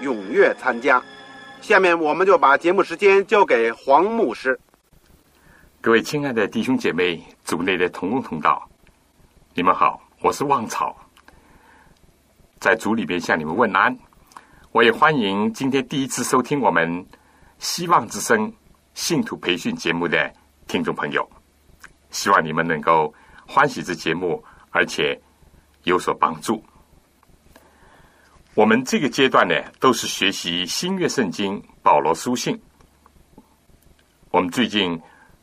踊跃参加。下面我们就把节目时间交给黄牧师。各位亲爱的弟兄姐妹、组内的同工同道，你们好，我是旺草，在组里边向你们问安。我也欢迎今天第一次收听我们希望之声信徒培训节目的听众朋友。希望你们能够欢喜这节目，而且有所帮助。我们这个阶段呢，都是学习新约圣经保罗书信。我们最近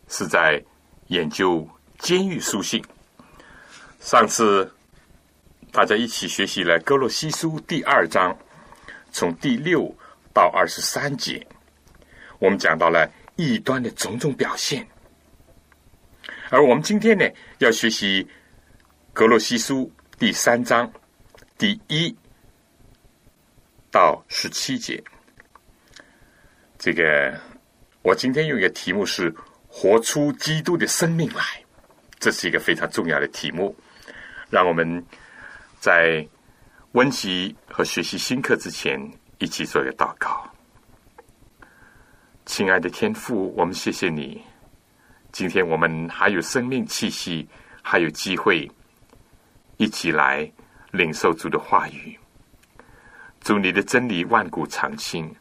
是在研究监狱书信。上次大家一起学习了哥罗西书第二章，从第六到二十三节，我们讲到了异端的种种表现。而我们今天呢，要学习《格罗西书》第三章第一到十七节。这个我今天用一个题目是“活出基督的生命来”，这是一个非常重要的题目。让我们在温习和学习新课之前，一起做一个祷告。亲爱的天父，我们谢谢你。今天我们还有生命气息，还有机会一起来领受主的话语。主你的真理万古长青，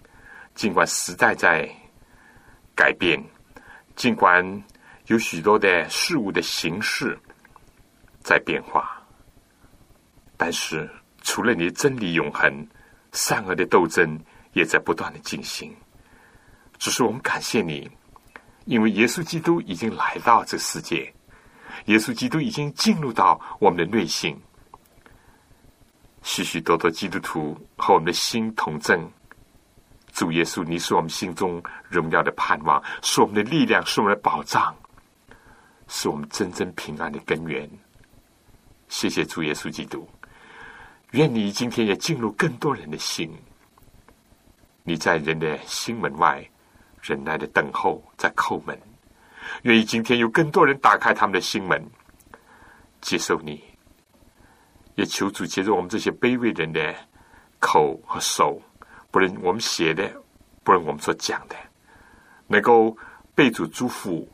尽管时代在改变，尽管有许多的事物的形式在变化，但是除了你的真理永恒，善恶的斗争也在不断的进行。只是我们感谢你。因为耶稣基督已经来到这世界，耶稣基督已经进入到我们的内心，许许多多基督徒和我们的心同正。主耶稣，你是我们心中荣耀的盼望，是我们的力量，是我们的保障，是我们真正平安的根源。谢谢主耶稣基督，愿你今天也进入更多人的心。你在人的心门外。忍耐的等候，在叩门，愿意今天有更多人打开他们的心门，接受你。也求主接受我们这些卑微人的口和手，不论我们写的，不论我们所讲的，能够被主祝福，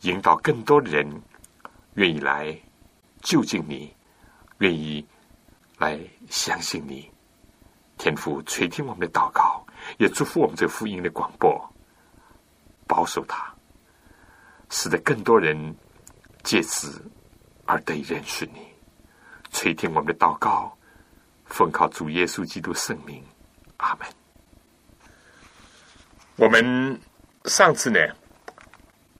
引导更多的人愿意来就近你，愿意来相信你。天父垂听我们的祷告，也祝福我们这福音的广播。保守他，使得更多人借此而得以认识你，垂听我们的祷告，奉靠主耶稣基督圣名，阿门。我们上次呢，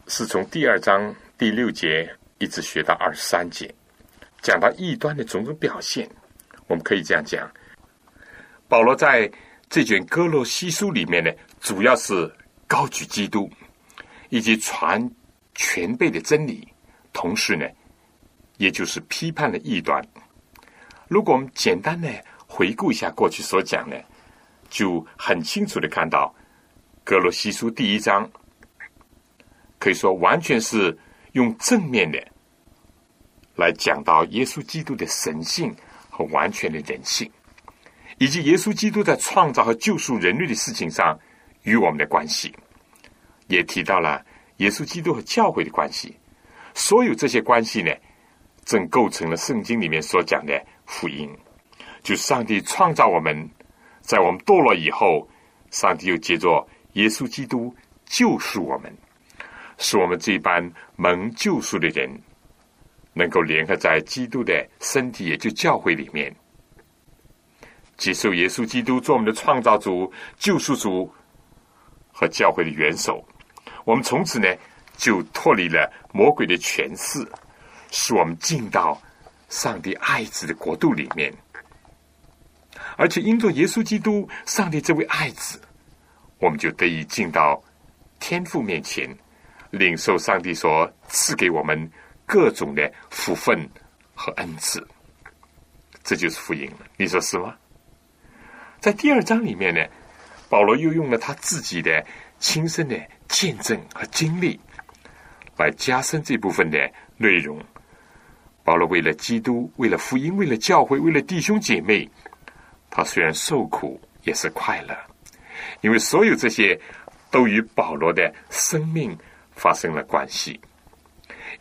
是从第二章第六节一直学到二十三节，讲到异端的种种表现。我们可以这样讲：保罗在这卷哥罗西书里面呢，主要是。高举基督，以及传全备的真理，同时呢，也就是批判的异端。如果我们简单的回顾一下过去所讲的，就很清楚的看到，格罗西书第一章可以说完全是用正面的来讲到耶稣基督的神性和完全的人性，以及耶稣基督在创造和救赎人类的事情上。与我们的关系，也提到了耶稣基督和教会的关系。所有这些关系呢，正构成了圣经里面所讲的福音，就上帝创造我们，在我们堕落以后，上帝又借着耶稣基督救赎我们，使我们这般蒙救赎的人，能够联合在基督的身体，也就教会里面，接受耶稣基督做我们的创造主、救赎主和教会的元首。我们从此呢，就脱离了魔鬼的权势，使我们进到上帝爱子的国度里面。而且因着耶稣基督，上帝这位爱子，我们就得以进到天父面前，领受上帝所赐给我们各种的福分和恩赐。这就是福音了，你说是吗？在第二章里面呢，保罗又用了他自己的亲身的见证和经历，来加深这部分的内容。保罗为了基督，为了福音，为了教会，为了弟兄姐妹。他虽然受苦，也是快乐，因为所有这些都与保罗的生命发生了关系，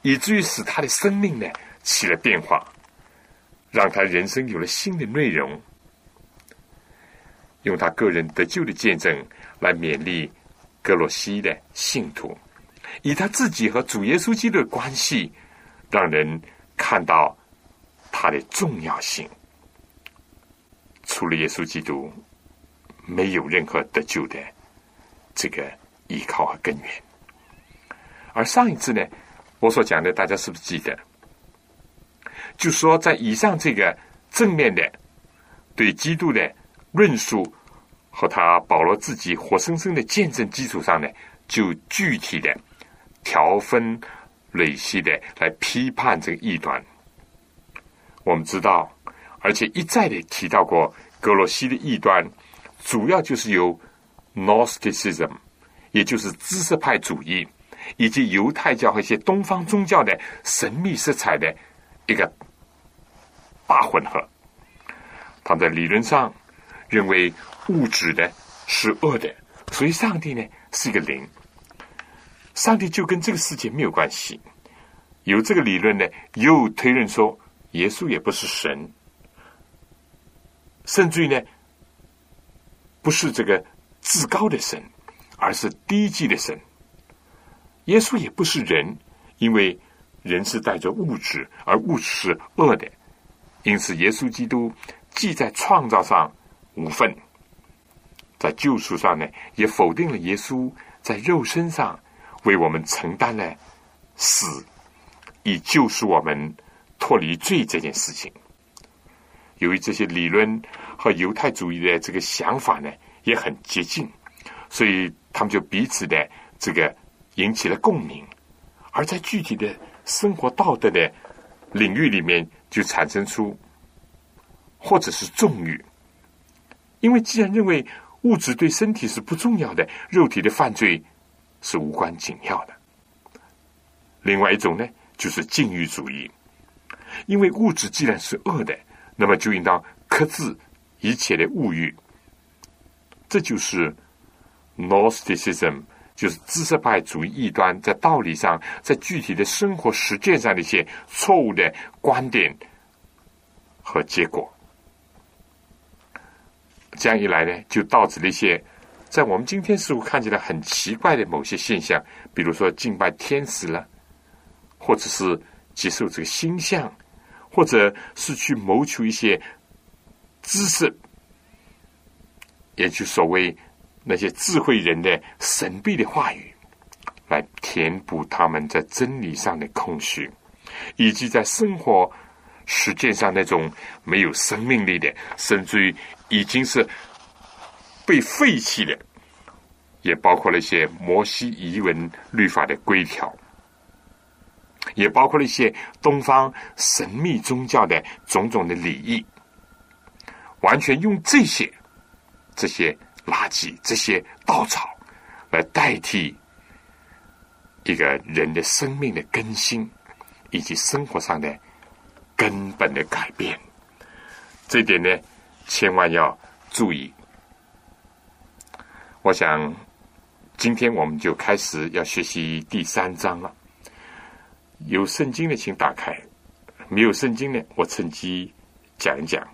以至于使他的生命呢起了变化，让他人生有了新的内容。用他个人得救的见证来勉励格罗西的信徒，以他自己和主耶稣基督的关系，让人看到他的重要性。除了耶稣基督，没有任何得救的这个依靠和根源。而上一次呢，我所讲的，大家是不是记得？就说在以上这个正面的对基督的论述和他保罗自己活生生的见证基础上呢，就具体的条分累析的来批判这个异端。我们知道。而且一再的提到过，格罗西的异端主要就是由 Nosticism，也就是知识派主义，以及犹太教和一些东方宗教的神秘色彩的一个大混合。他在理论上认为物质的是恶的，所以上帝呢是一个灵，上帝就跟这个世界没有关系。有这个理论呢，又推论说耶稣也不是神。甚至于呢，不是这个至高的神，而是低级的神。耶稣也不是人，因为人是带着物质，而物质是恶的。因此，耶稣基督既在创造上无份，在救赎上呢，也否定了耶稣在肉身上为我们承担了死，以救赎我们脱离罪这件事情。由于这些理论和犹太主义的这个想法呢也很接近，所以他们就彼此的这个引起了共鸣，而在具体的生活道德的领域里面，就产生出或者是纵欲。因为既然认为物质对身体是不重要的，肉体的犯罪是无关紧要的。另外一种呢，就是禁欲主义，因为物质既然是恶的。那么就应当克制一切的物欲，这就是 Nosticism 就是知识派主义异端在道理上、在具体的生活实践上的一些错误的观点和结果。这样一来呢，就导致了一些在我们今天似乎看起来很奇怪的某些现象，比如说敬拜天使了，或者是接受这个星象。或者是去谋求一些知识，也就所谓那些智慧人的神秘的话语，来填补他们在真理上的空虚，以及在生活实践上那种没有生命力的，甚至于已经是被废弃的，也包括了一些摩西遗文律法的规条。也包括了一些东方神秘宗教的种种的礼仪，完全用这些这些垃圾、这些稻草来代替一个人的生命的更新以及生活上的根本的改变。这点呢，千万要注意。我想，今天我们就开始要学习第三章了。有圣经的，请打开；没有圣经的，我趁机讲一讲。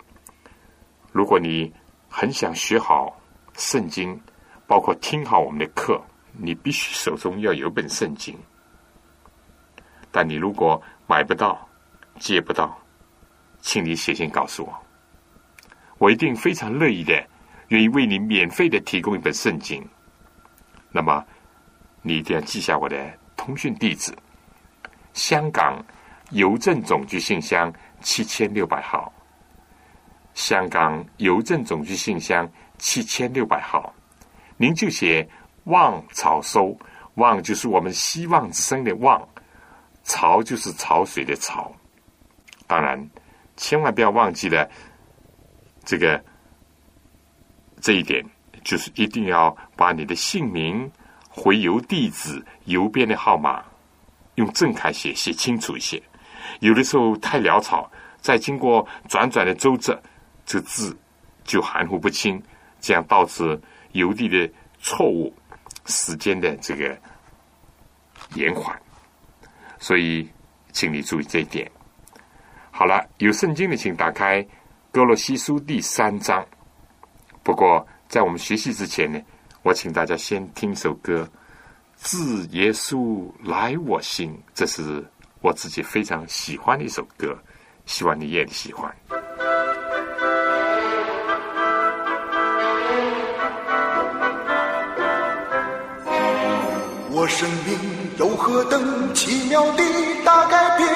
如果你很想学好圣经，包括听好我们的课，你必须手中要有本圣经。但你如果买不到、借不到，请你写信告诉我，我一定非常乐意的，愿意为你免费的提供一本圣经。那么，你一定要记下我的通讯地址：香港邮政总局信箱七千六百号。香港邮政总局信箱七千六百号，您就写“望潮收”，“望”就是我们希望之声的“望”，“潮”就是潮水的“潮”。当然，千万不要忘记了这个这一点，就是一定要把你的姓名、回邮地址、邮编的号码用正楷写，写清楚一些。有的时候太潦草，再经过转转的周折。这字就含糊不清，这样导致邮递的错误，时间的这个延缓。所以，请你注意这一点。好了，有圣经的，请打开《哥罗西书》第三章。不过，在我们学习之前呢，我请大家先听一首歌，《自耶稣来我心》，这是我自己非常喜欢的一首歌，希望你也喜欢。我生命有何等奇妙的大改变？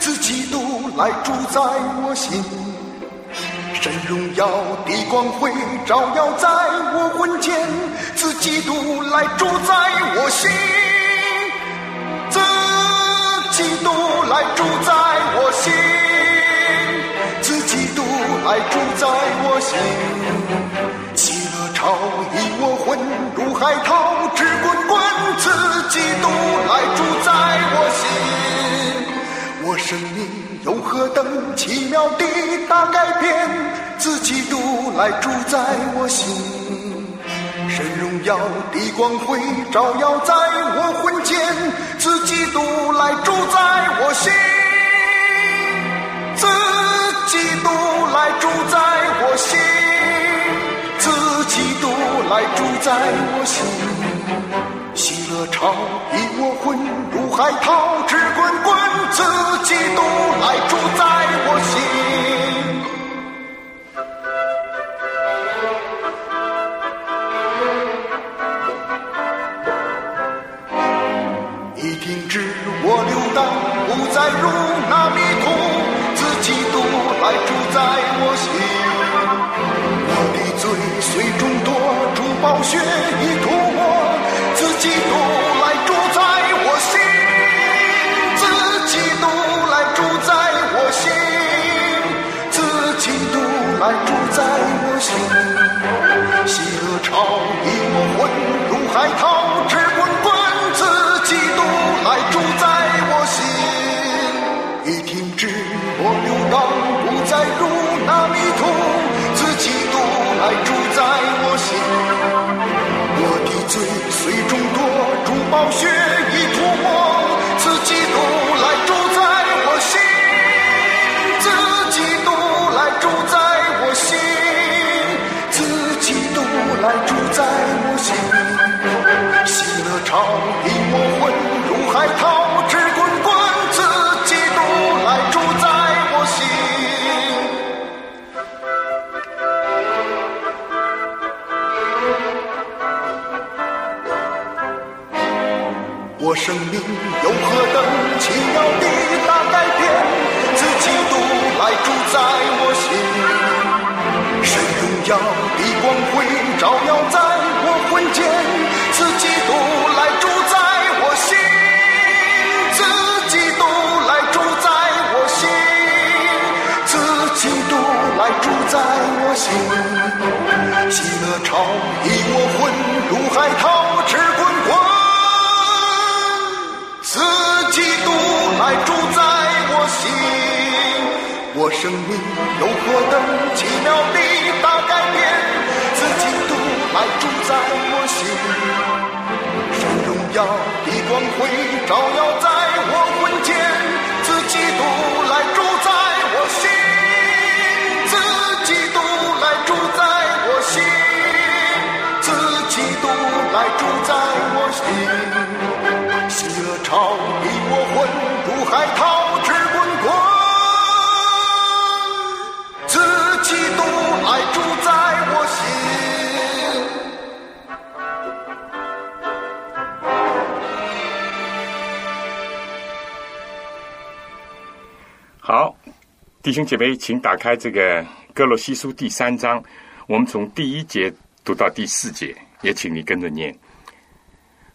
自基督来主在我心，神荣耀的光辉照耀在我魂间，自基督来主在我心，自基督来主在我心，自基督来主在我心，喜乐潮溢我魂如海涛直滚滚。自基督来主，我生命有何等奇妙的大改变？自基督来主在我心，神荣耀的光辉照耀在我魂间，自基督来主在我心，自基督来主在我心，自基督来主在我心。喜乐潮溢我魂，如海涛直滚滚，自己独来主在我心。生命有何等奇妙的大改变？自基督来主在我心，神荣耀的光辉照耀在我魂间。自基督来主在我心，自基督来主在我心，自基督来主在我心。喜乐潮溢我魂，如海涛我生命有何等奇妙的大改变？自己独来住在我心，神荣耀的光辉照耀在我魂间。自己独来住在我心，自己独来住在我心，自己独来住在我心。喜乐潮逼我魂如海涛。弟兄姐妹，请打开这个哥罗西书第三章，我们从第一节读到第四节，也请你跟着念。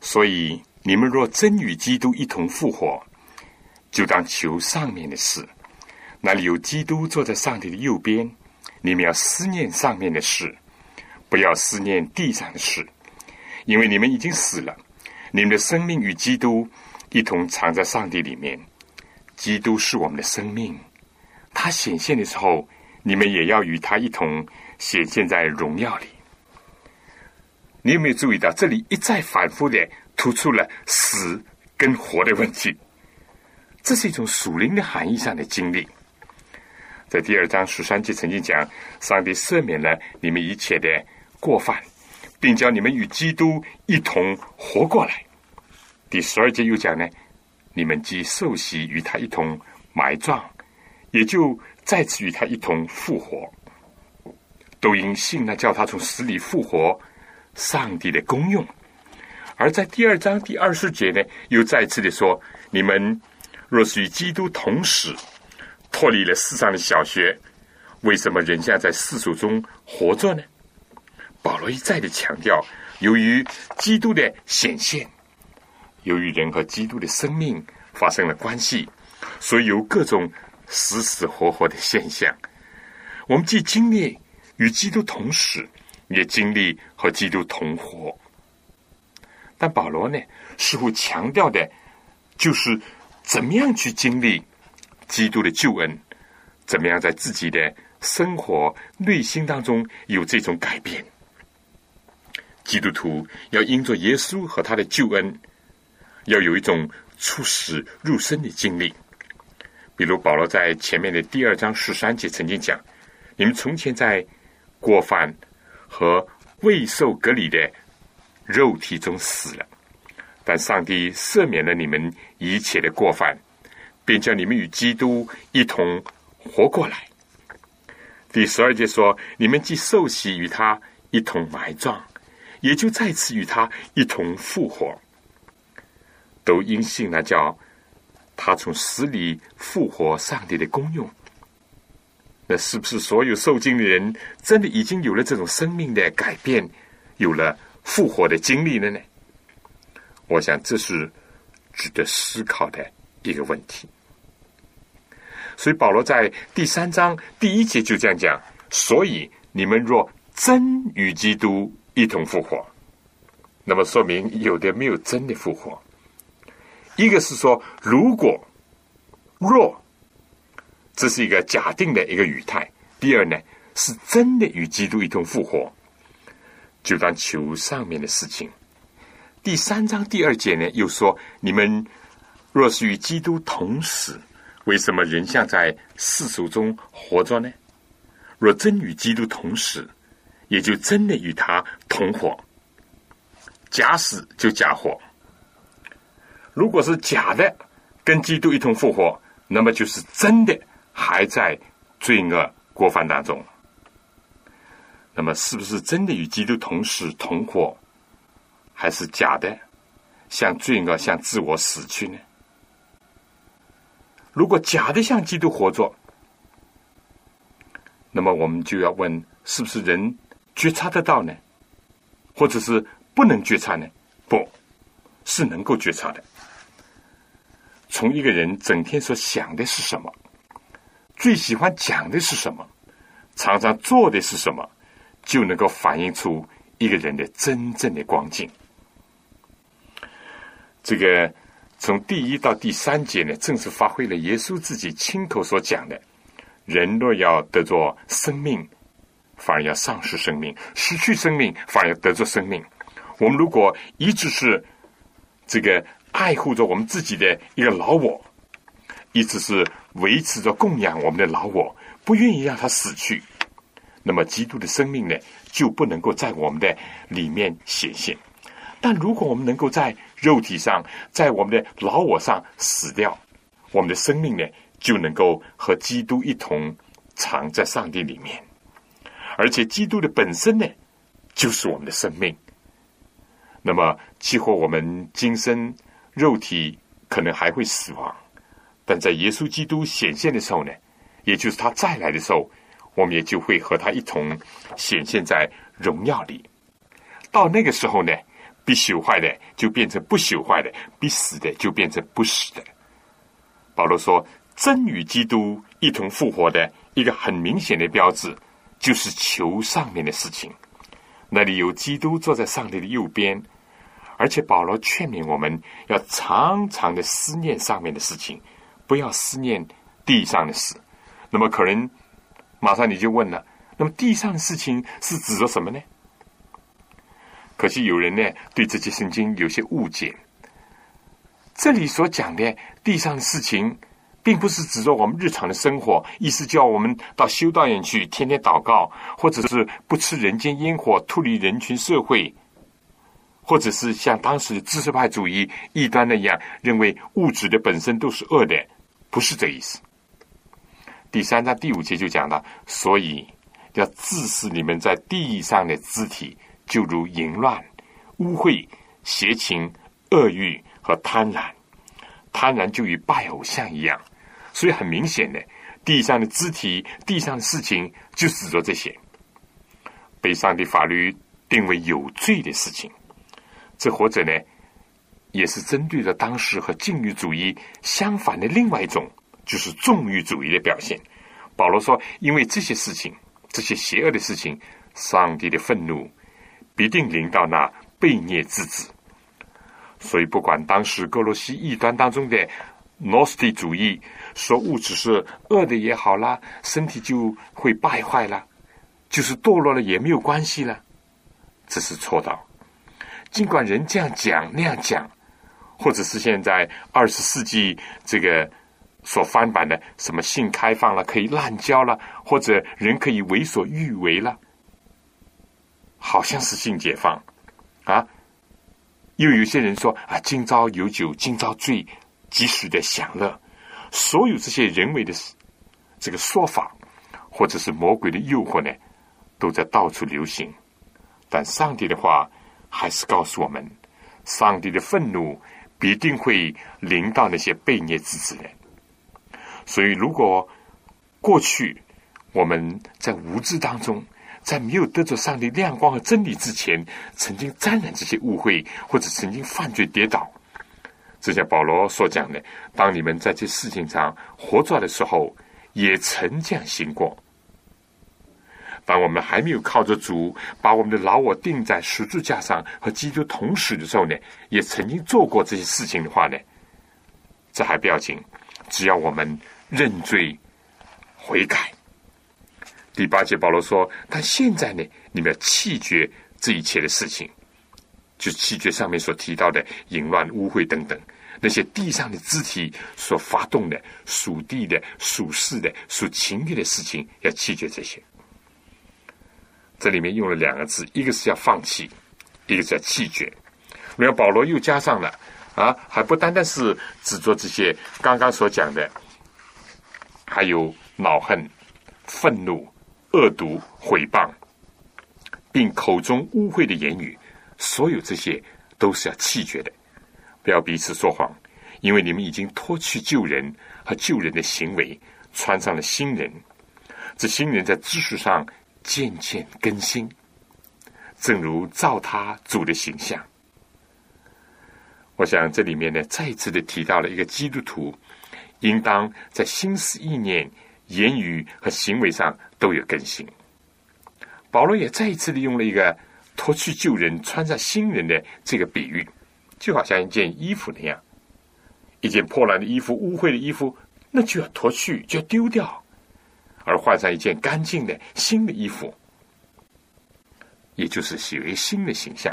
所以你们若真与基督一同复活，就当求上面的事，那里有基督坐在上帝的右边。你们要思念上面的事，不要思念地上的事，因为你们已经死了，你们的生命与基督一同藏在上帝里面。基督是我们的生命，他显现的时候，你们也要与他一同显现在荣耀里。你有没有注意到，这里一再反复的突出了死跟活的问题？这是一种属灵的含义上的经历。在第二章十三节曾经讲，上帝赦免了你们一切的过犯，并叫你们与基督一同活过来。第十二节又讲呢，你们既受洗与他一同埋葬，也就再次与他一同复活，都因信那叫他从死里复活，上帝的功用。而在第二章第二十节呢，又再次的说：你们若是与基督同死，脱离了世上的小学，为什么仍像在世俗中活着呢？保罗一再的强调，由于基督的显现，由于人和基督的生命发生了关系，所以有各种死死活活的现象。我们既经历与基督同死，也经历和基督同活。但保罗呢，似乎强调的，就是怎么样去经历基督的救恩，怎么样在自己的生活内心当中有这种改变。基督徒要因着耶稣和他的救恩，要有一种出死入生的经历。比如保罗在前面的第二章十三节曾经讲：“你们从前在过犯和未受隔离的肉体中死了，但上帝赦免了你们一切的过犯，便叫你们与基督一同活过来。”第十二节说：“你们既受洗与他一同埋葬。”也就再次与他一同复活，都因信那叫他从死里复活上帝的功用。那是不是所有受精的人真的已经有了这种生命的改变，有了复活的经历了呢？我想这是值得思考的一个问题。所以保罗在第三章第一节就这样讲：所以你们若真与基督。一同复活，那么说明有的没有真的复活。一个是说，如果若这是一个假定的一个语态；第二呢，是真的与基督一同复活，就当求上面的事情。第三章第二节呢，又说：你们若是与基督同死，为什么人像在世俗中活着呢？若真与基督同死，也就真的与他同活，假死就假活。如果是假的，跟基督一同复活，那么就是真的还在罪恶过犯当中。那么，是不是真的与基督同死同活，还是假的，向罪恶、向自我死去呢？如果假的向基督活着，那么我们就要问：是不是人？觉察得到呢，或者是不能觉察呢？不是能够觉察的。从一个人整天所想的是什么，最喜欢讲的是什么，常常做的是什么，就能够反映出一个人的真正的光景。这个从第一到第三节呢，正是发挥了耶稣自己亲口所讲的：人若要得着生命。反而要丧失生命，失去生命反而要得着生命。我们如果一直是这个爱护着我们自己的一个老我，一直是维持着供养我们的老我，不愿意让他死去，那么基督的生命呢，就不能够在我们的里面显现。但如果我们能够在肉体上，在我们的老我上死掉，我们的生命呢，就能够和基督一同藏在上帝里面。而且，基督的本身呢，就是我们的生命。那么，激活我们今生肉体可能还会死亡，但在耶稣基督显现的时候呢，也就是他再来的时候，我们也就会和他一同显现在荣耀里。到那个时候呢，必朽坏的就变成不朽坏的，必死的就变成不死的。保罗说：“真与基督一同复活的一个很明显的标志，就是求上面的事情。那里有基督坐在上帝的右边，而且保罗劝勉我们要常常的思念上面的事情，不要思念地上的事。那么可能马上你就问了：那么地上的事情是指着什么呢？”可惜有人呢对这些圣经有些误解。这里所讲的地上的事情，并不是指着我们日常的生活，意思叫我们到修道院去天天祷告，或者是不吃人间烟火，脱离人群社会，或者是像当时的知识派主义异端那样，认为物质的本身都是恶的，不是这意思。第三章第五节就讲到，所以要致死你们在地上的肢体。就如淫乱、污秽、邪情、恶欲和贪婪，贪婪就与拜偶像一样，所以很明显的，地上的肢体、地上的事情，就指着这些被上帝法律定为有罪的事情。这或者呢，也是针对着当时和禁欲主义相反的另外一种，就是纵欲主义的表现。保罗说，因为这些事情，这些邪恶的事情，上帝的愤怒。必定临到那悖逆之子，所以不管当时哥罗西异端当中的诺斯底主义说物质是恶的也好啦，身体就会败坏了，就是堕落了也没有关系了，这是错的。尽管人这样讲那样讲，或者是现在二十世纪这个所翻版的什么性开放了可以滥交了，或者人可以为所欲为了。好像是性解放，啊！又有些人说啊，今朝有酒今朝醉，及时的享乐。所有这些人为的这个说法，或者是魔鬼的诱惑呢，都在到处流行。但上帝的话还是告诉我们，上帝的愤怒必定会临到那些悖逆之子人。所以，如果过去我们在无知当中，在没有得着上帝亮光和真理之前，曾经沾染这些误会，或者曾经犯罪跌倒。就像保罗所讲的：“当你们在这事情上活着的时候，也曾这样行过。当我们还没有靠着主把我们的老我钉在十字架上和基督同时的时候呢，也曾经做过这些事情的话呢，这还不要紧，只要我们认罪悔改。”第八节，保罗说：“但现在呢，你们要弃绝这一切的事情，就弃绝上面所提到的淫乱、污秽等等那些地上的肢体所发动的属地的、属世的、属情欲的事情，要弃绝这些。这里面用了两个字，一个是要放弃，一个是要弃绝。然后保罗又加上了啊，还不单单是只做这些刚刚所讲的，还有恼恨、愤怒。”恶毒、毁谤，并口中污秽的言语，所有这些都是要弃绝的。不要彼此说谎，因为你们已经脱去旧人和旧人的行为，穿上了新人。这新人在知识上渐渐更新，正如照他主的形象。我想这里面呢，再一次的提到了一个基督徒应当在心思意念。言语和行为上都有更新。保罗也再一次的用了一个脱去旧人、穿上新人的这个比喻，就好像一件衣服那样，一件破烂的衣服、污秽的衣服，那就要脱去，就要丢掉，而换上一件干净的新的衣服，也就是写为新的形象。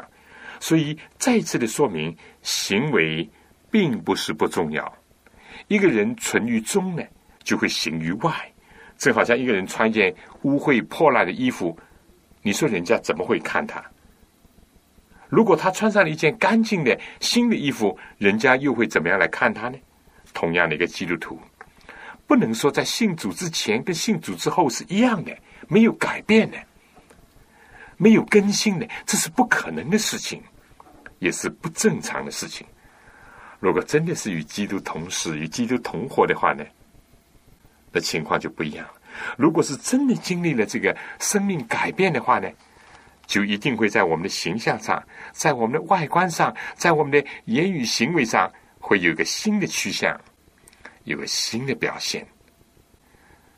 所以再次的说明，行为并不是不重要。一个人存于中呢？就会行于外，正好像一个人穿一件污秽破烂的衣服，你说人家怎么会看他？如果他穿上了一件干净的新的衣服，人家又会怎么样来看他呢？同样的一个基督徒，不能说在信主之前跟信主之后是一样的，没有改变的，没有更新的，这是不可能的事情，也是不正常的事情。如果真的是与基督同死、与基督同活的话呢，那情况就不一样了。如果是真的经历了这个生命改变的话呢？就一定会在我们的形象上，在我们的外观上，在我们的言语行为上，会有一个新的趋向，有个新的表现。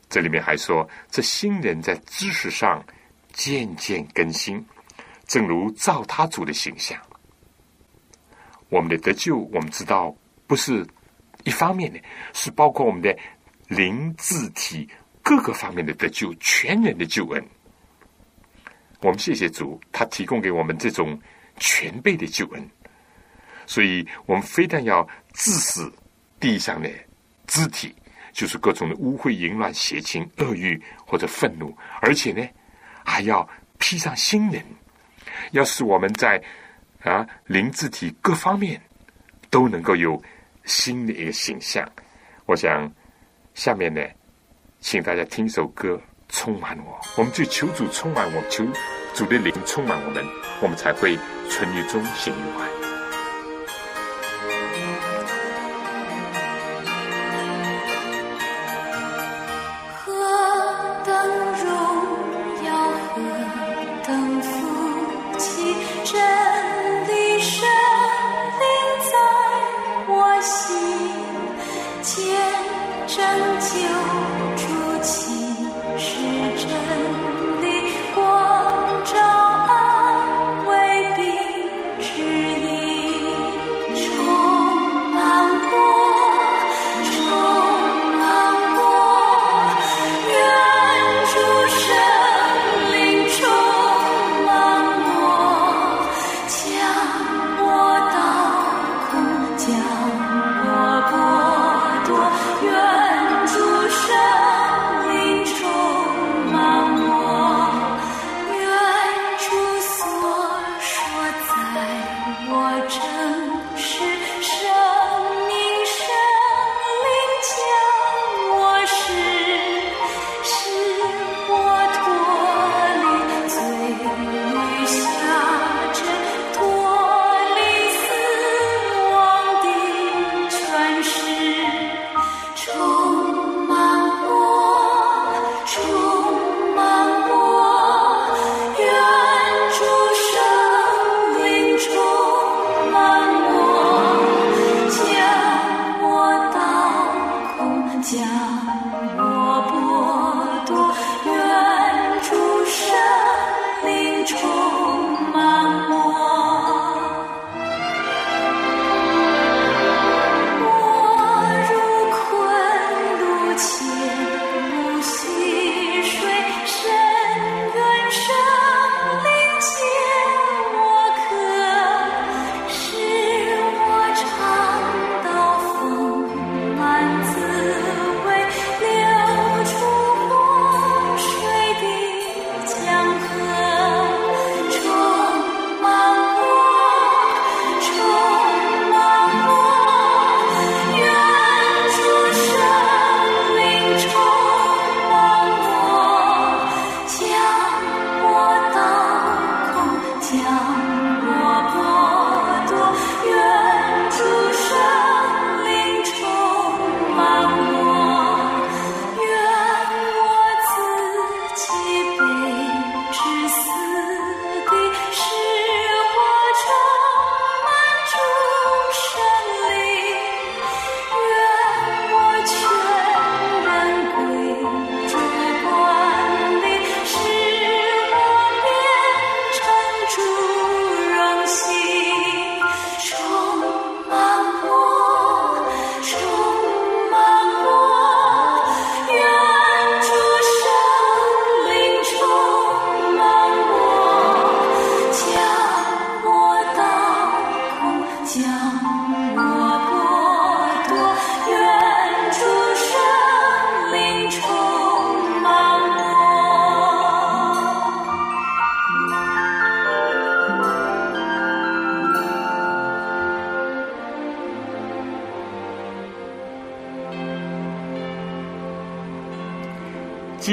这里面还说，这新人在知识上渐渐更新，正如造他主的形象。我们的得救，我们知道不是一方面的，是包括我们的灵、字体各个方面的得救，全人的救恩。我们谢谢主，他提供给我们这种全备的救恩，所以我们非但要致死地上的肢体，就是各种的污秽、淫乱、邪情、恶欲或者愤怒，而且呢，还要披上新人，要使我们在啊灵肢体各方面都能够有新的一个形象。我想下面呢，请大家听首歌。充满我，我们就求主充满我，求主的灵充满我们，我们才会存于中行愉快。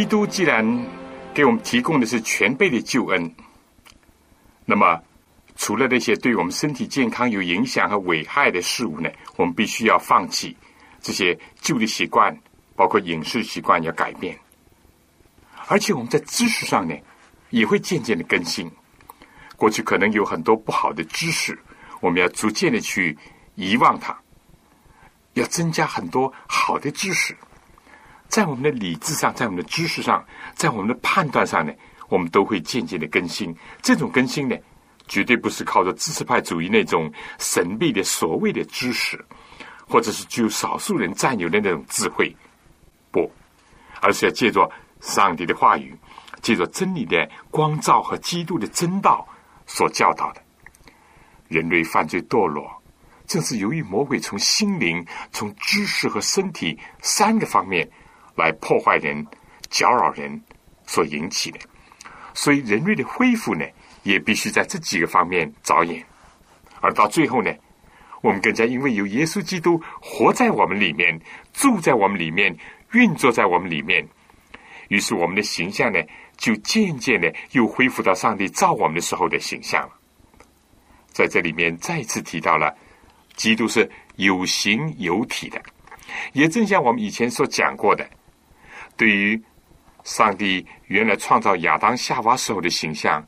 督既然给我们提供的是全备的救恩，那么除了那些对我们身体健康有影响和危害的事物呢，我们必须要放弃这些旧的习惯，包括饮食习惯要改变。而且我们在知识上呢，也会渐渐的更新。过去可能有很多不好的知识，我们要逐渐的去遗忘它，要增加很多好的知识。在我们的理智上，在我们的知识上，在我们的判断上呢，我们都会渐渐的更新。这种更新呢，绝对不是靠着知识派主义那种神秘的所谓的知识，或者是具有少数人占有的那种智慧，不，而是要借着上帝的话语，借着真理的光照和基督的真道所教导的。人类犯罪堕落，正是由于魔鬼从心灵、从知识和身体三个方面。来破坏人、搅扰人所引起的，所以人类的恢复呢，也必须在这几个方面着眼。而到最后呢，我们更加因为有耶稣基督活在我们里面、住在我们里面、运作在我们里面，于是我们的形象呢，就渐渐的又恢复到上帝造我们的时候的形象了。在这里面再次提到了，基督是有形有体的，也正像我们以前所讲过的。对于上帝原来创造亚当夏娃时候的形象，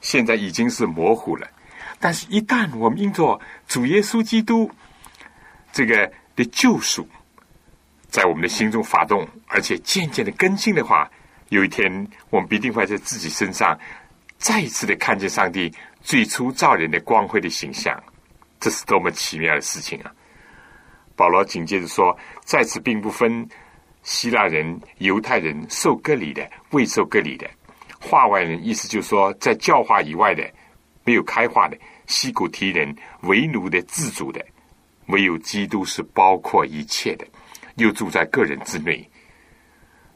现在已经是模糊了。但是，一旦我们因着主耶稣基督这个的救赎，在我们的心中发动，而且渐渐的更新的话，有一天我们必定会在自己身上再一次的看见上帝最初造人的光辉的形象。这是多么奇妙的事情啊！保罗紧接着说：“在此并不分。”希腊人、犹太人受割礼的、未受割礼的，化外人，意思就是说，在教化以外的、没有开化的，西古提人、为奴的、自主的，唯有基督是包括一切的，又住在个人之内。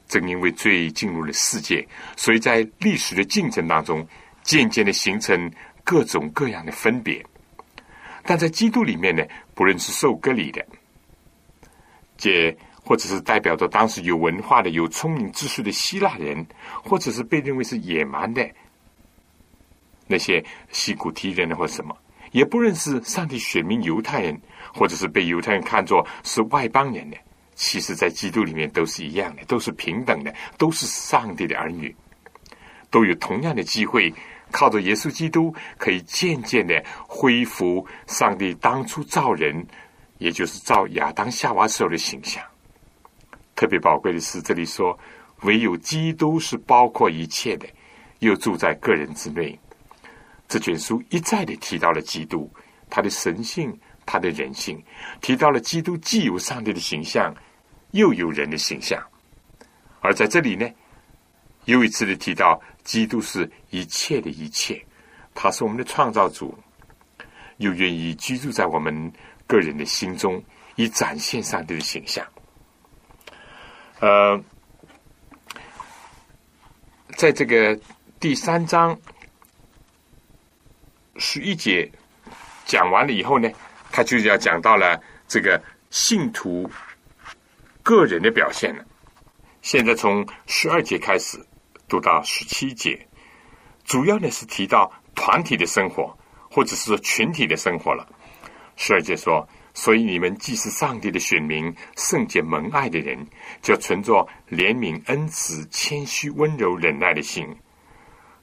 正因为罪进入了世界，所以在历史的进程当中，渐渐的形成各种各样的分别。但在基督里面呢，不论是受割礼的，这。或者是代表着当时有文化的、有聪明知识的希腊人，或者是被认为是野蛮的那些西古提人或什么，也不认识上帝选民犹太人，或者是被犹太人看作是外邦人的，其实，在基督里面都是一样的，都是平等的，都是上帝的儿女，都有同样的机会，靠着耶稣基督，可以渐渐的恢复上帝当初造人，也就是造亚当夏娃时候的形象。特别宝贵的是，这里说唯有基督是包括一切的，又住在个人之内。这卷书一再的提到了基督，他的神性，他的人性，提到了基督既有上帝的形象，又有人的形象。而在这里呢，又一次的提到基督是一切的一切，他是我们的创造主，又愿意居住在我们个人的心中，以展现上帝的形象。呃，在这个第三章十一节讲完了以后呢，他就要讲到了这个信徒个人的表现了。现在从十二节开始读到十七节，主要呢是提到团体的生活，或者是群体的生活了。十二节说。所以你们既是上帝的选民，圣洁蒙爱的人，就存着怜悯、恩慈、谦虚、温柔、忍耐的心。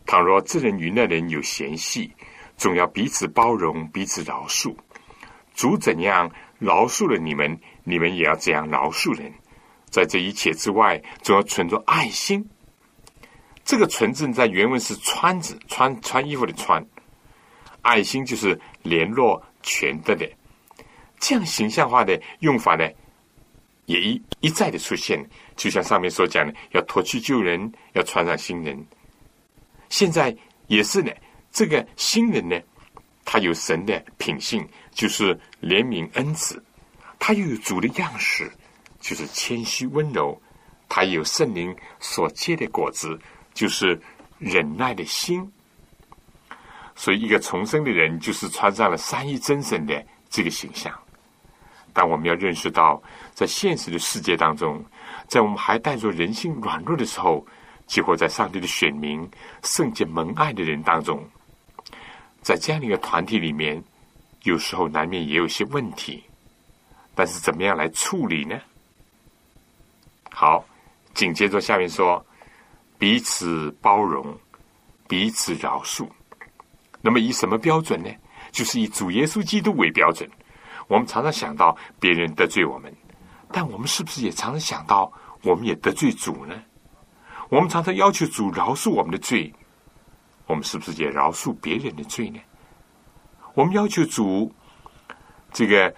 倘若这人与那人有嫌隙，总要彼此包容，彼此饶恕。主怎样饶恕了你们，你们也要这样饶恕人。在这一切之外，总要存着爱心。这个“存”字在原文是“穿”字，穿穿衣服的“穿”。爱心就是联络全的的。这样形象化的用法呢，也一一再的出现。就像上面所讲的，要脱去旧人，要穿上新人。现在也是呢，这个新人呢，他有神的品性，就是怜悯恩慈；他又有主的样式，就是谦虚温柔；他有圣灵所结的果子，就是忍耐的心。所以，一个重生的人，就是穿上了三一真神的这个形象。但我们要认识到，在现实的世界当中，在我们还带着人性软弱的时候，几乎在上帝的选民、圣洁蒙爱的人当中，在这样的一个团体里面，有时候难免也有些问题。但是，怎么样来处理呢？好，紧接着下面说，彼此包容，彼此饶恕。那么，以什么标准呢？就是以主耶稣基督为标准。我们常常想到别人得罪我们，但我们是不是也常常想到我们也得罪主呢？我们常常要求主饶恕我们的罪，我们是不是也饶恕别人的罪呢？我们要求主这个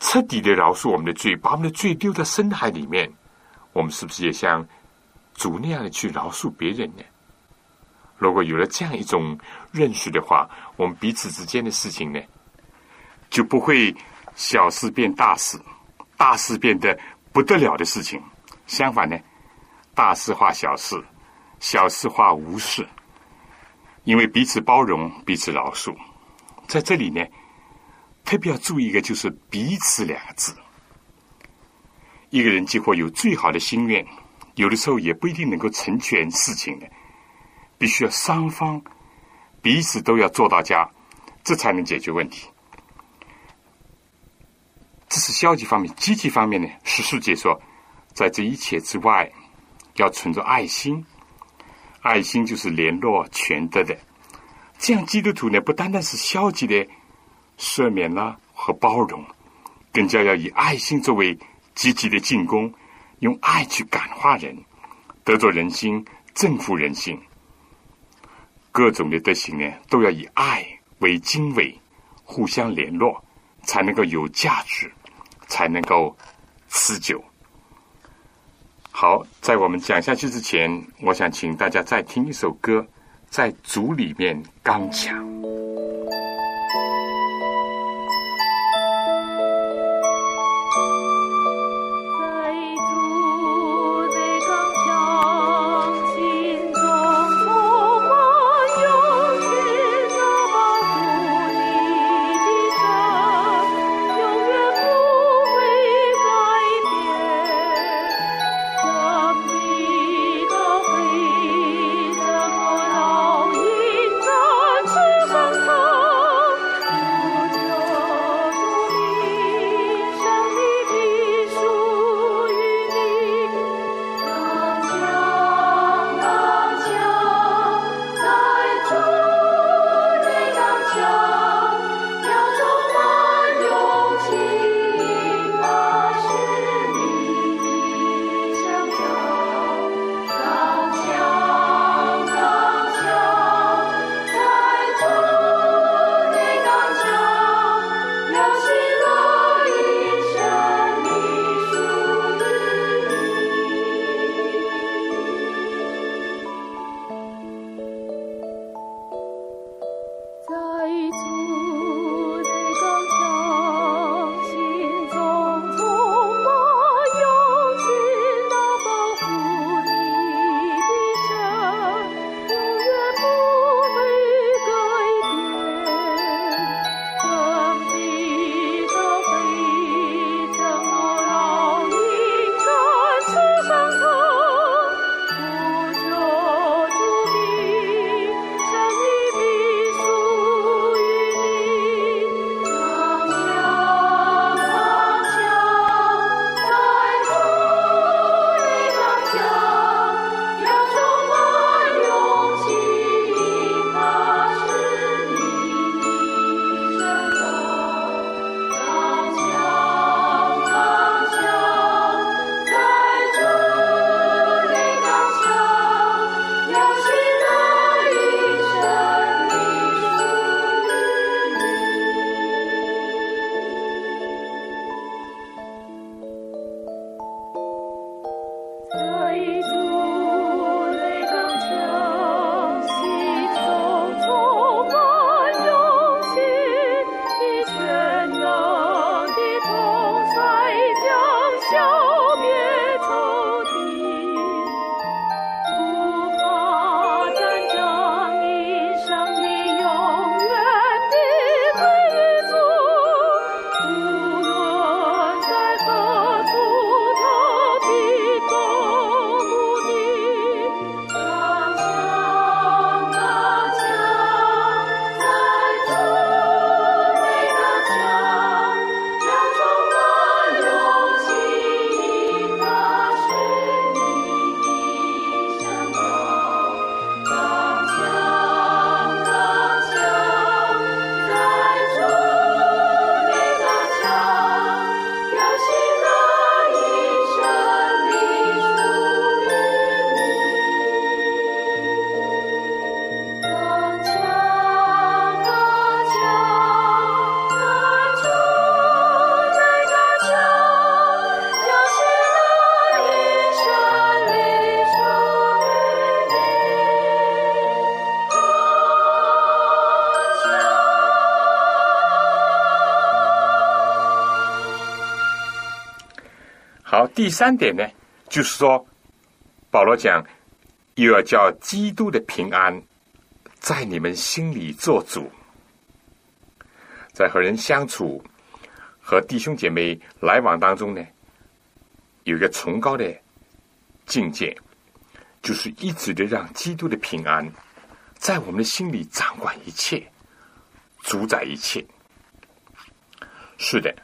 彻底的饶恕我们的罪，把我们的罪丢在深海里面，我们是不是也像主那样的去饶恕别人呢？如果有了这样一种认识的话，我们彼此之间的事情呢，就不会。小事变大事，大事变得不得了的事情。相反呢，大事化小事，小事化无事。因为彼此包容，彼此饶恕。在这里呢，特别要注意一个，就是“彼此”两个字。一个人几乎有最好的心愿，有的时候也不一定能够成全事情的。必须要双方彼此都要做到家，这才能解决问题。这是消极方面，积极方面呢？实事解说，在这一切之外，要存着爱心。爱心就是联络全德的。这样，基督徒呢，不单单是消极的赦免啦和包容，更加要以爱心作为积极的进攻，用爱去感化人，得着人心，征服人心。各种的德行呢，都要以爱为经纬，互相联络，才能够有价值。才能够持久。好，在我们讲下去之前，我想请大家再听一首歌，在主里面刚强。第三点呢，就是说，保罗讲，又要叫基督的平安在你们心里做主，在和人相处、和弟兄姐妹来往当中呢，有一个崇高的境界，就是一直的让基督的平安在我们的心里掌管一切，主宰一切。是的，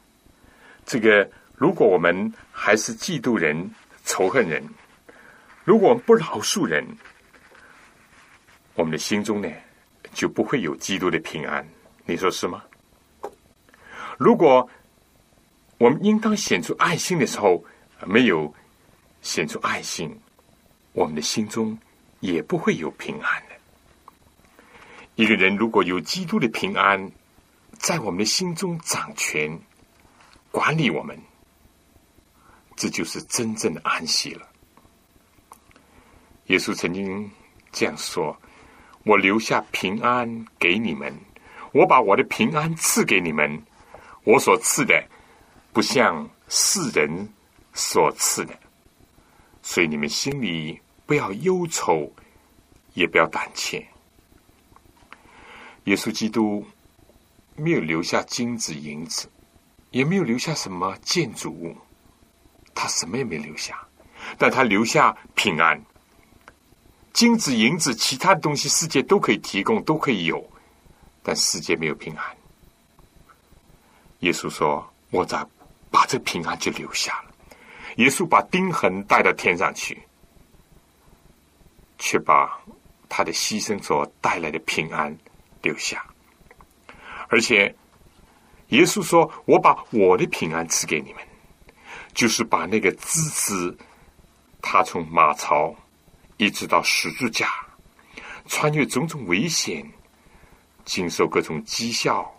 这个。如果我们还是嫉妒人、仇恨人，如果我们不饶恕人，我们的心中呢就不会有基督的平安。你说是吗？如果我们应当显出爱心的时候，没有显出爱心，我们的心中也不会有平安的。一个人如果有基督的平安，在我们的心中掌权、管理我们。这就是真正的安息了。耶稣曾经这样说：“我留下平安给你们，我把我的平安赐给你们。我所赐的，不像世人所赐的。所以你们心里不要忧愁，也不要胆怯。”耶稣基督没有留下金子银子，也没有留下什么建筑物。他什么也没留下，但他留下平安。金子、银子、其他的东西，世界都可以提供，都可以有，但世界没有平安。耶稣说：“我咋把这平安就留下了？”耶稣把钉痕带到天上去，却把他的牺牲所带来的平安留下。而且，耶稣说：“我把我的平安赐给你们。”就是把那个支持他从马槽一直到十字架，穿越种种危险，经受各种讥笑、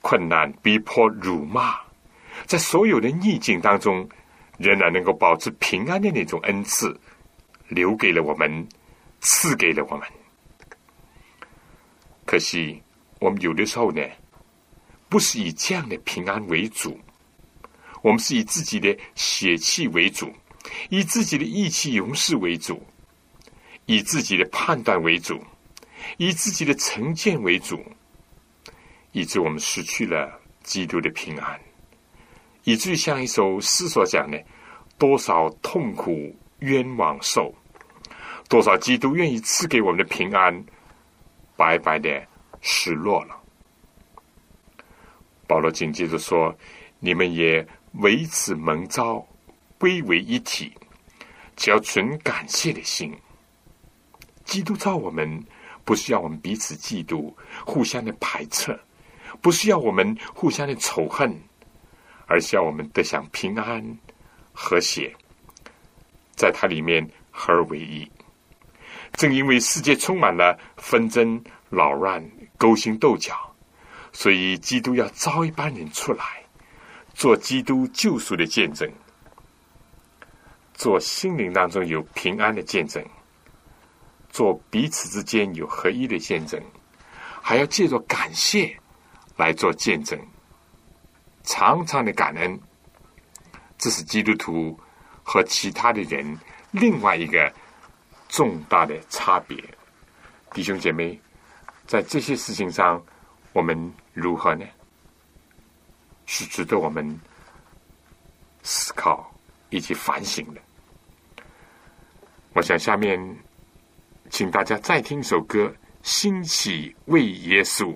困难、逼迫、辱骂，在所有的逆境当中，仍然能够保持平安的那种恩赐，留给了我们，赐给了我们。可惜，我们有的时候呢，不是以这样的平安为主。我们是以自己的血气为主，以自己的意气用事为主，以自己的判断为主，以自己的成见为主，以致我们失去了基督的平安，以至于像一首诗所讲的：多少痛苦冤枉受，多少基督愿意赐给我们的平安，白白的失落了。保罗紧接着说：“你们也。”为此蒙召归为一体，只要存感谢的心。基督召我们，不是要我们彼此嫉妒、互相的排斥，不是要我们互相的仇恨，而是要我们得享平安、和谐，在它里面合而为一。正因为世界充满了纷争、扰乱、勾心斗角，所以基督要招一班人出来。做基督救赎的见证，做心灵当中有平安的见证，做彼此之间有合一的见证，还要借着感谢来做见证，常常的感恩，这是基督徒和其他的人另外一个重大的差别。弟兄姐妹，在这些事情上，我们如何呢？是值得我们思考以及反省的。我想下面请大家再听一首歌，《欣喜为耶稣》。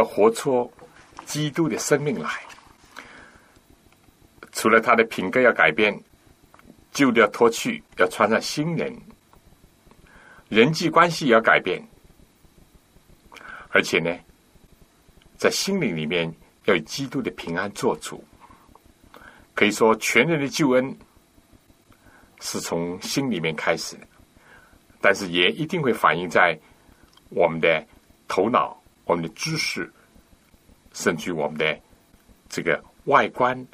要活出基督的生命来，除了他的品格要改变，旧的要脱去，要穿上新人，人际关系也要改变，而且呢，在心灵里面要以基督的平安做主。可以说，全人的救恩是从心里面开始的，但是也一定会反映在我们的头脑。我们的知识，甚至于我们的这个外观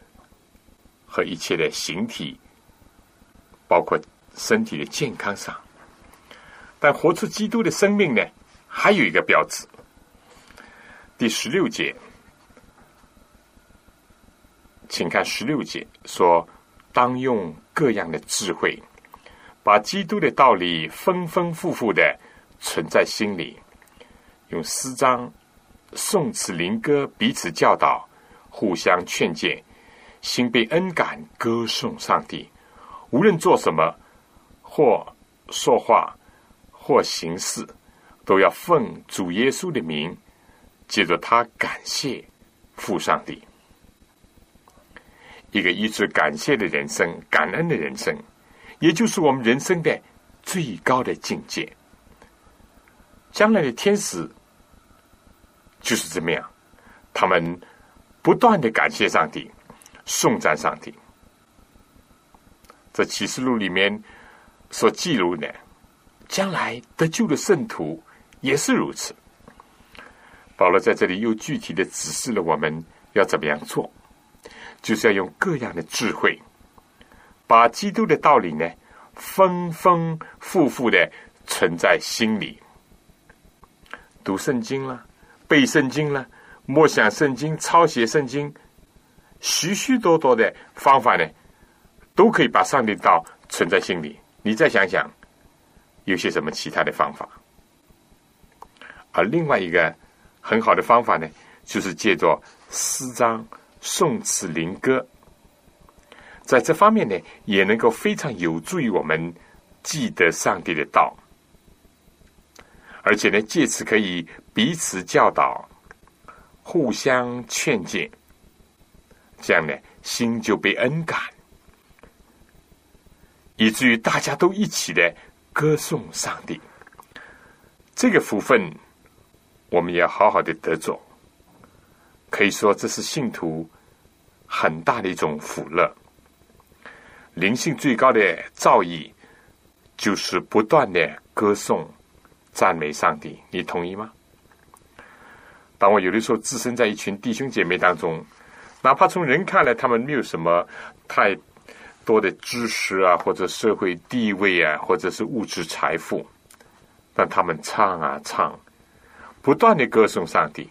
和一切的形体，包括身体的健康上，但活出基督的生命呢，还有一个标志。第十六节，请看十六节说：“当用各样的智慧，把基督的道理丰丰富富的存在心里。”用诗章、颂词、灵歌彼此教导，互相劝诫，心被恩感，歌颂上帝。无论做什么，或说话，或行事，都要奉主耶稣的名，借着他感谢父上帝。一个一直感谢的人生，感恩的人生，也就是我们人生的最高的境界。将来的天使就是这么样，他们不断的感谢上帝，颂赞上帝。这启示录里面所记录的，将来得救的圣徒也是如此。保罗在这里又具体的指示了我们要怎么样做，就是要用各样的智慧，把基督的道理呢，丰丰富富的存在心里。读圣经了，背圣经了，默想圣经，抄写圣经，许许多多的方法呢，都可以把上帝的道存在心里。你再想想，有些什么其他的方法？而另外一个很好的方法呢，就是借着诗章、宋词、灵歌，在这方面呢，也能够非常有助于我们记得上帝的道。而且呢，借此可以彼此教导、互相劝诫，这样呢，心就被恩感，以至于大家都一起的歌颂上帝。这个福分，我们也要好好的得着。可以说，这是信徒很大的一种福乐。灵性最高的造诣，就是不断的歌颂、赞美上帝。你同意吗？当我有的时候置身在一群弟兄姐妹当中，哪怕从人看来他们没有什么太多的知识啊，或者社会地位啊，或者是物质财富，但他们唱啊唱，不断的歌颂上帝。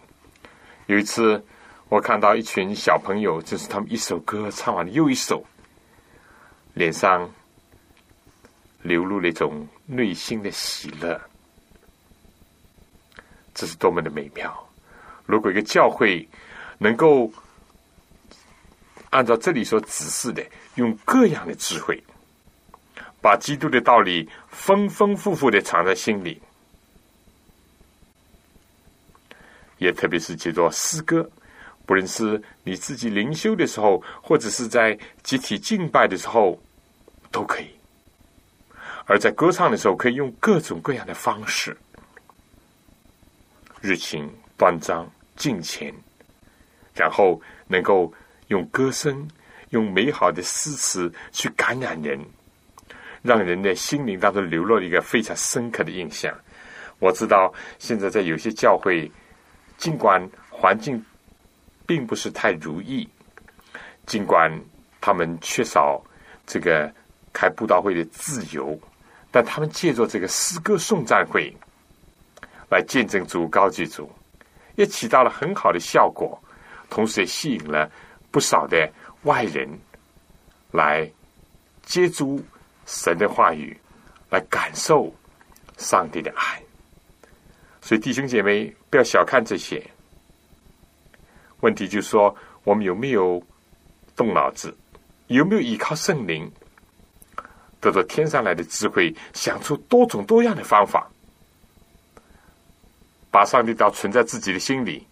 有一次，我看到一群小朋友，就是他们一首歌唱完又一首，脸上流露了一种内心的喜乐，这是多么的美妙！如果一个教会能够按照这里所指示的，用各样的智慧，把基督的道理丰丰富富的藏在心里，也特别是写作诗歌，不论是你自己灵修的时候，或者是在集体敬拜的时候，都可以；而在歌唱的时候，可以用各种各样的方式，热情端庄。敬虔，然后能够用歌声、用美好的诗词去感染人，让人的心灵当中留落一个非常深刻的印象。我知道现在在有些教会，尽管环境并不是太如意，尽管他们缺少这个开布道会的自由，但他们借着这个诗歌颂赞会来见证主、高祭主。也起到了很好的效果，同时也吸引了不少的外人来接触神的话语，来感受上帝的爱。所以弟兄姐妹不要小看这些。问题就是说，我们有没有动脑子，有没有依靠圣灵，得到天上来的智慧，想出多种多样的方法。把上帝道存在自己的心里，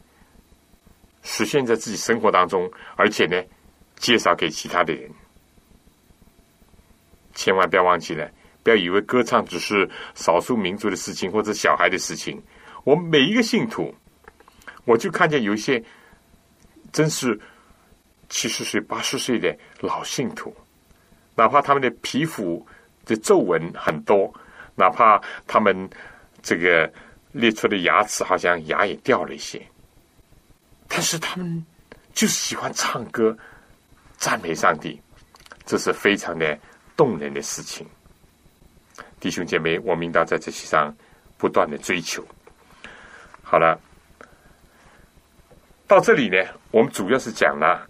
实现在自己生活当中，而且呢，介绍给其他的人。千万不要忘记了，不要以为歌唱只是少数民族的事情或者小孩的事情。我们每一个信徒，我就看见有一些真是七十岁、八十岁的老信徒，哪怕他们的皮肤的皱纹很多，哪怕他们这个。列出的牙齿好像牙也掉了一些，但是他们就是喜欢唱歌赞美上帝，这是非常的动人的事情。弟兄姐妹，我们应当在这些上不断的追求。好了，到这里呢，我们主要是讲了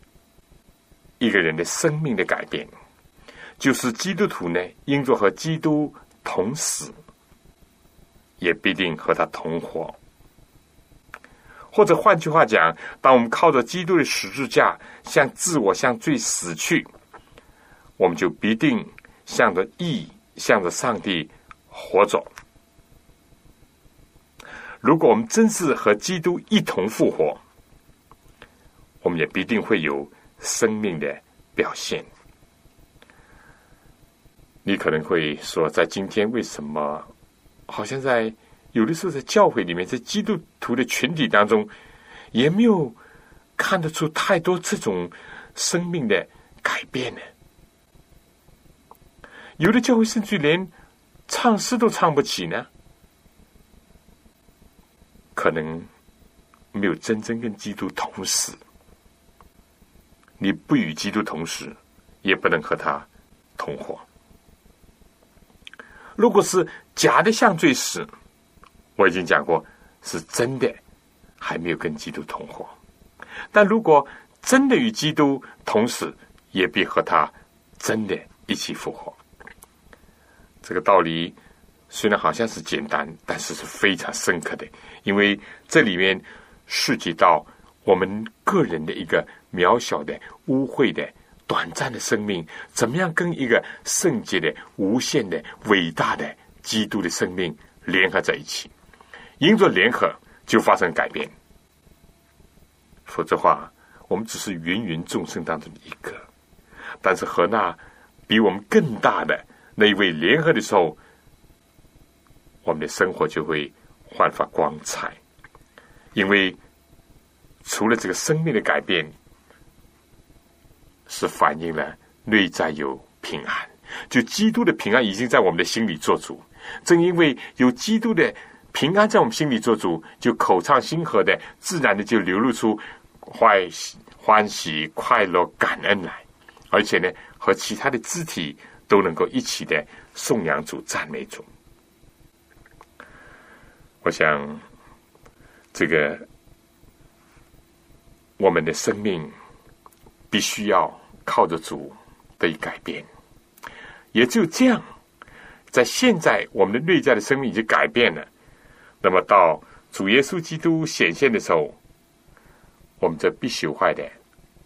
一个人的生命的改变，就是基督徒呢，应作和基督同死。也必定和他同活，或者换句话讲，当我们靠着基督的十字架向自我、向罪死去，我们就必定向着义、向着上帝活着。如果我们真是和基督一同复活，我们也必定会有生命的表现。你可能会说，在今天为什么？好像在有的时候，在教会里面，在基督徒的群体当中，也没有看得出太多这种生命的改变呢。有的教会甚至连唱诗都唱不起呢，可能没有真正跟基督同死。你不与基督同时，也不能和他同活。如果是假的像罪死，我已经讲过，是真的还没有跟基督同活。但如果真的与基督同死，也必和他真的一起复活。这个道理虽然好像是简单，但是是非常深刻的，因为这里面涉及到我们个人的一个渺小的污秽的。短暂的生命，怎么样跟一个圣洁的、无限的、伟大的基督的生命联合在一起？因着联合，就发生改变。否则话，我们只是芸芸众生当中的一个。但是和那比我们更大的那一位联合的时候，我们的生活就会焕发光彩。因为除了这个生命的改变。是反映了内在有平安，就基督的平安已经在我们的心里做主。正因为有基督的平安在我们心里做主，就口唱心和的，自然的就流露出欢喜、欢喜、快乐、感恩来，而且呢，和其他的肢体都能够一起的颂扬主、赞美主。我想，这个我们的生命必须要靠着主得以改变，也只有这样。在现在，我们的内在的生命已经改变了。那么，到主耶稣基督显现的时候，我们这必朽坏的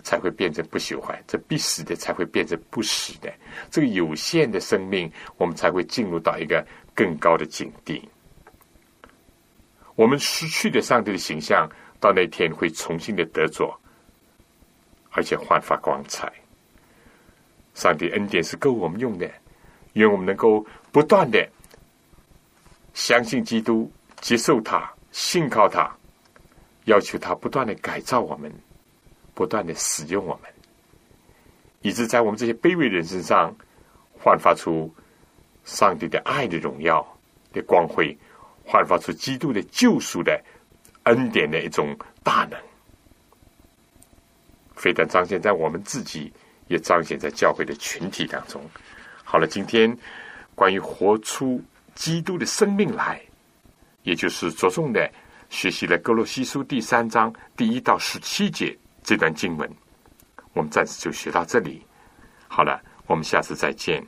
才会变成不朽坏，这必死的才会变成不死的。这个有限的生命，我们才会进入到一个更高的境地。我们失去的上帝的形象，到那天会重新的得着，而且焕发光彩。上帝恩典是够我们用的。愿我们能够不断的相信基督，接受他，信靠他，要求他不断的改造我们，不断的使用我们，以致在我们这些卑微人身上焕发出上帝的爱的荣耀的光辉，焕发出基督的救赎的恩典的一种大能，非但彰显在我们自己，也彰显在教会的群体当中。好了，今天关于活出基督的生命来，也就是着重的学习了《哥罗西书》第三章第一到十七节这段经文，我们暂时就学到这里。好了，我们下次再见。